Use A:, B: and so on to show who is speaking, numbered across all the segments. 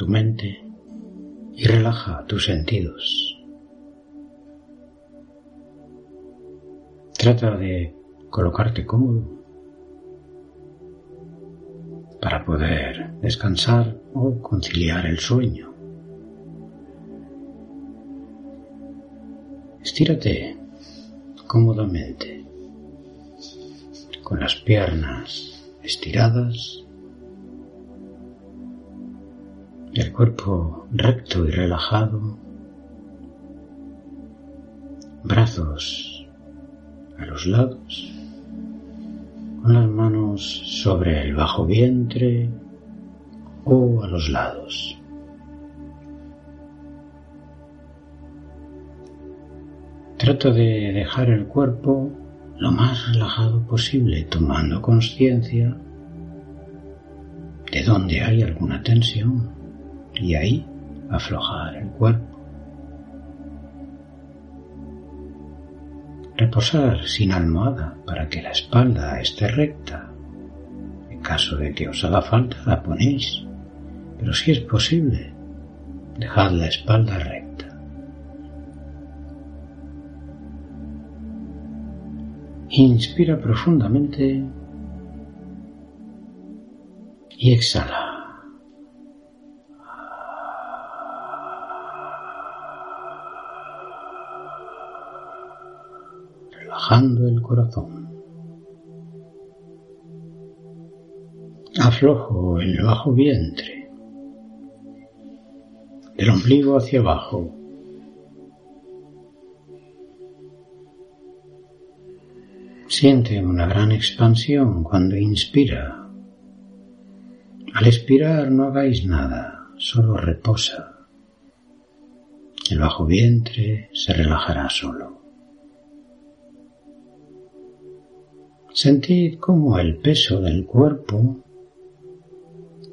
A: tu mente y relaja tus sentidos. Trata de colocarte cómodo para poder descansar o conciliar el sueño. Estírate cómodamente con las piernas estiradas el cuerpo recto y relajado, brazos a los lados, con las manos sobre el bajo vientre o a los lados. Trato de dejar el cuerpo lo más relajado posible, tomando conciencia de dónde hay alguna tensión y ahí aflojar el cuerpo. Reposar sin almohada para que la espalda esté recta. En caso de que os haga falta la ponéis, pero si es posible, dejad la espalda recta. Inspira profundamente y exhala. Relajando el corazón. Aflojo el bajo vientre, del ombligo hacia abajo. Siente una gran expansión cuando inspira. Al expirar no hagáis nada, solo reposa. El bajo vientre se relajará solo. Sentid cómo el peso del cuerpo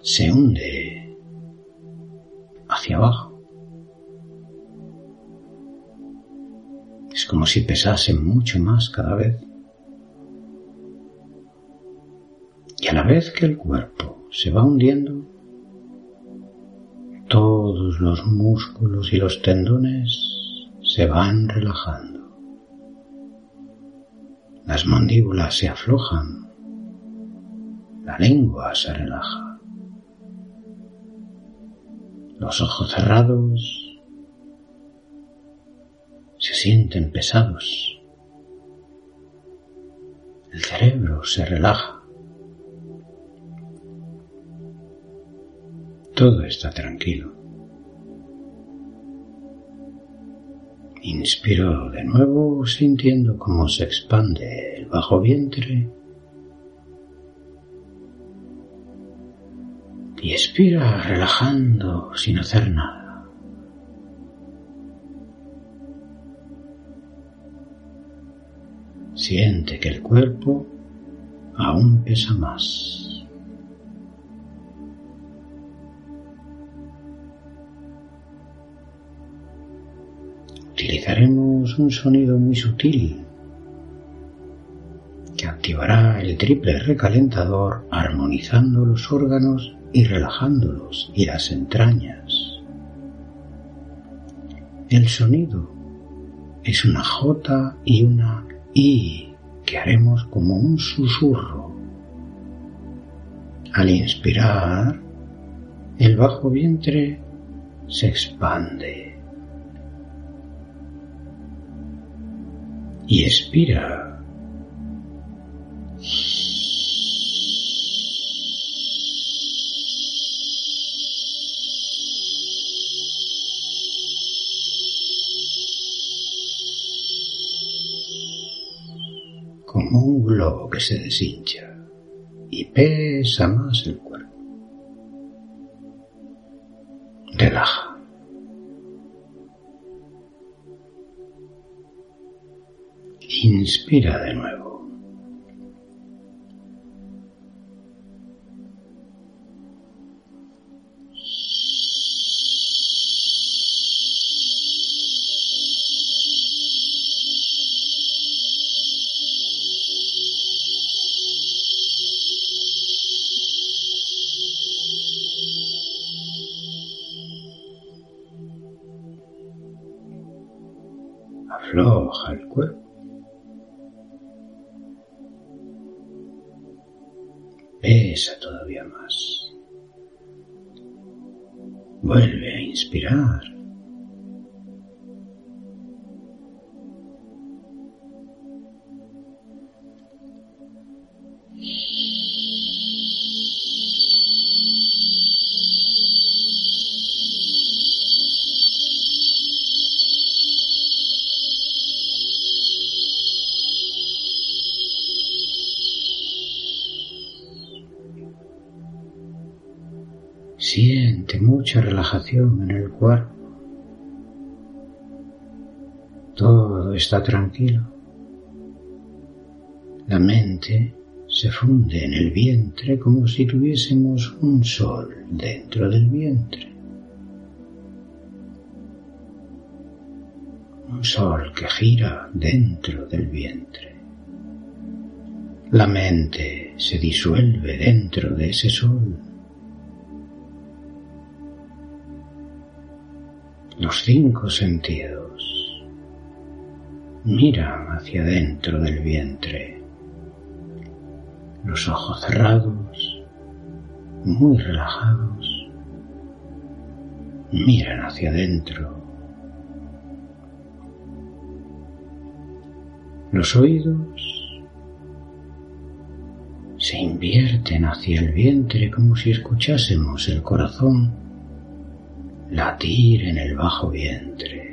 A: se hunde hacia abajo. Es como si pesase mucho más cada vez. Y a la vez que el cuerpo se va hundiendo, todos los músculos y los tendones se van relajando. Las mandíbulas se aflojan, la lengua se relaja, los ojos cerrados se sienten pesados, el cerebro se relaja, todo está tranquilo. Inspiro de nuevo sintiendo cómo se expande el bajo vientre. Y expira relajando sin hacer nada. Siente que el cuerpo aún pesa más. Utilizaremos un sonido muy sutil que activará el triple recalentador armonizando los órganos y relajándolos y las entrañas. El sonido es una J y una I que haremos como un susurro. Al inspirar, el bajo vientre se expande. Y expira. como un globo que se deshincha y pesa más el cuerpo. Relaja. Inspira de nuevo. Afloja el cuerpo. Pesa todavía más. Vuelve a inspirar. En el cuerpo. Todo está tranquilo. La mente se funde en el vientre como si tuviésemos un sol dentro del vientre. Un sol que gira dentro del vientre. La mente se disuelve dentro de ese sol los cinco sentidos miran hacia dentro del vientre, los ojos cerrados, muy relajados, miran hacia adentro. Los oídos se invierten hacia el vientre como si escuchásemos el corazón latir en el bajo vientre.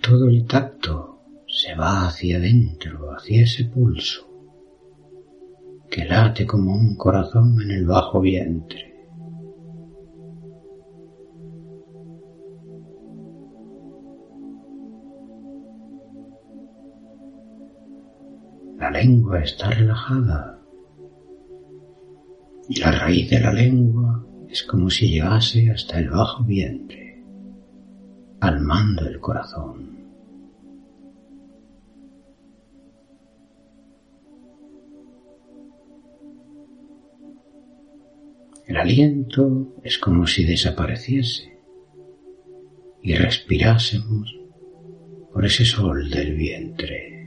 A: Todo el tacto se va hacia adentro, hacia ese pulso que late como un corazón en el bajo vientre. Lengua está relajada y la raíz de la lengua es como si llegase hasta el bajo vientre, al mando del corazón. El aliento es como si desapareciese y respirásemos por ese sol del vientre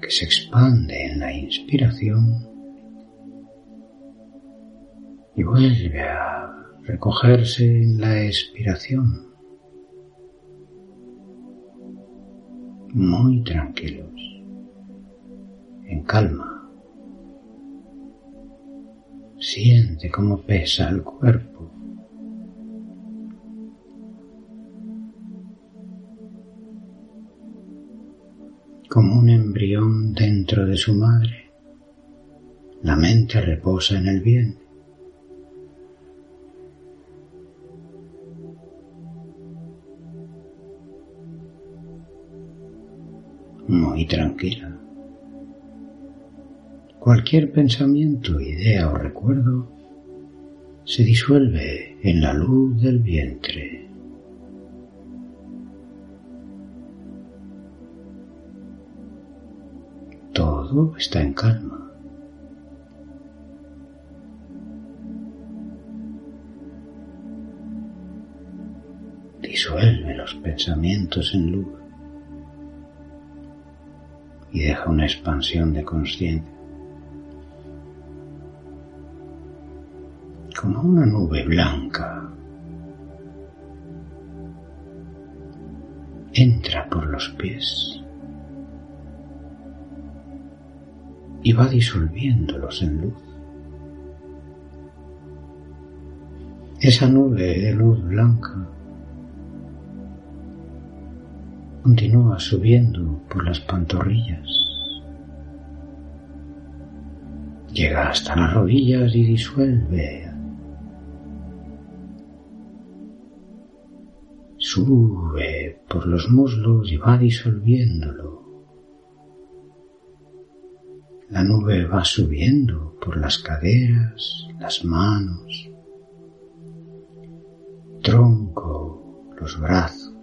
A: que se expande en la inspiración y vuelve a recogerse en la expiración. Muy tranquilos, en calma. Siente cómo pesa el cuerpo como un embrión dentro de su madre. La mente reposa en el bien. Muy tranquila. Cualquier pensamiento, idea o recuerdo se disuelve en la luz del vientre. Todo está en calma. Disuelve los pensamientos en luz y deja una expansión de conciencia. Como una nube blanca entra por los pies y va disolviéndolos en luz. Esa nube de luz blanca continúa subiendo por las pantorrillas. Llega hasta las rodillas y disuelve. Sube por los muslos y va disolviéndolo. La nube va subiendo por las caderas, las manos, tronco, los brazos.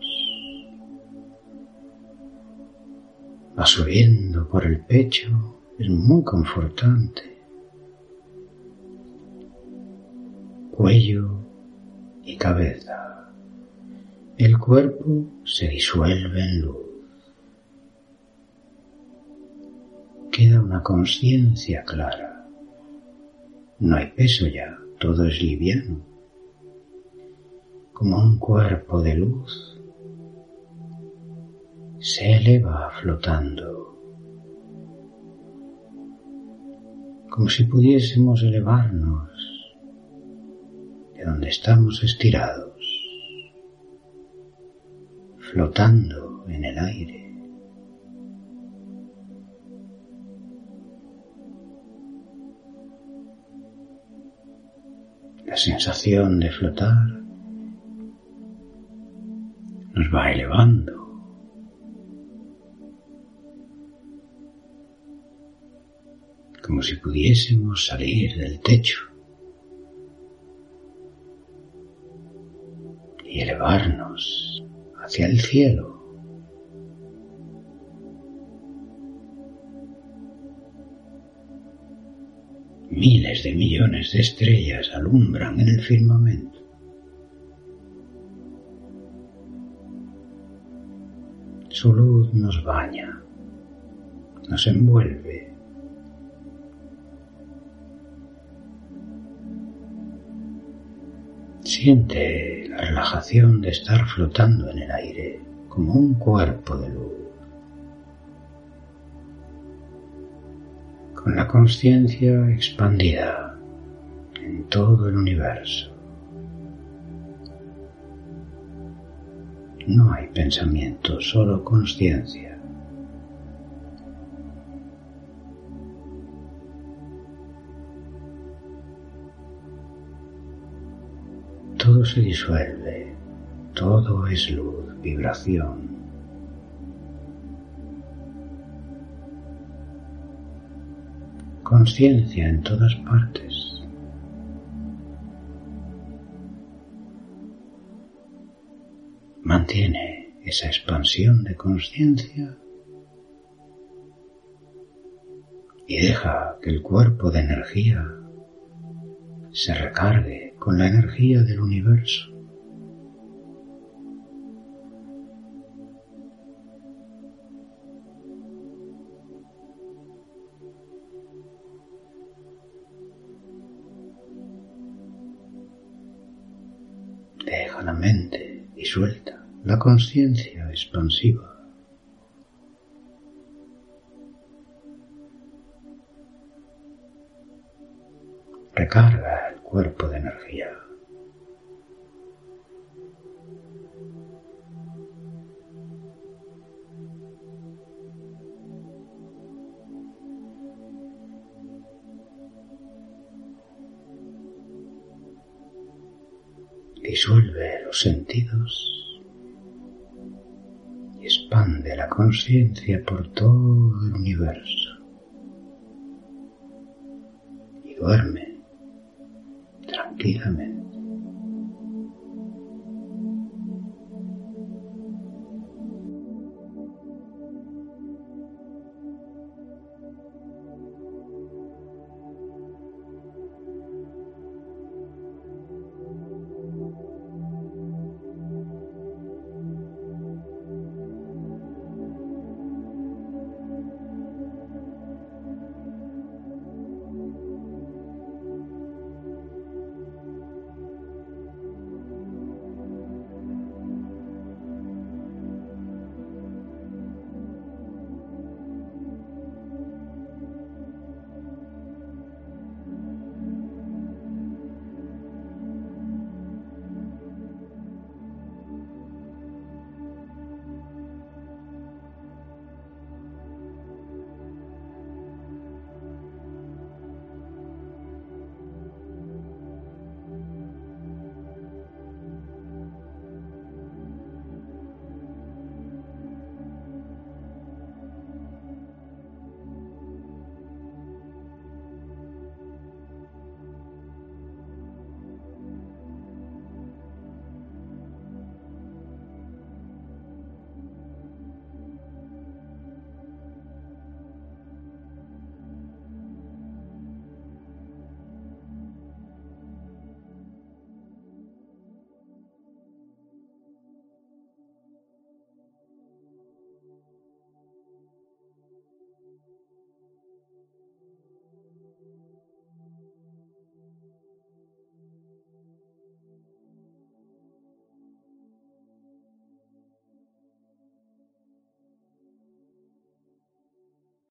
A: Va subiendo por el pecho es muy confortante. Cuello y cabeza. El cuerpo se disuelve en luz. Una conciencia clara. No hay peso ya, todo es liviano. Como un cuerpo de luz se eleva flotando. como si pudiésemos elevarnos de donde estamos estirados, flotando en el aire. La sensación de flotar nos va elevando como si pudiésemos salir del techo y elevarnos hacia el cielo. Miles de millones de estrellas alumbran el firmamento. Su luz nos baña, nos envuelve Siente la relajación de estar flotando en el aire como un cuerpo de luz. Conciencia expandida en todo el universo. No hay pensamiento, solo conciencia. todo se disuelve, todo es luz, vibración. Conciencia en todas partes. Mantiene esa expansión de conciencia y deja que el cuerpo de energía se recargue con la energía del universo. Suelta la conciencia expansiva. Recarga el cuerpo de energía. Y expande la conciencia por todo el universo. Y duerme tranquilamente.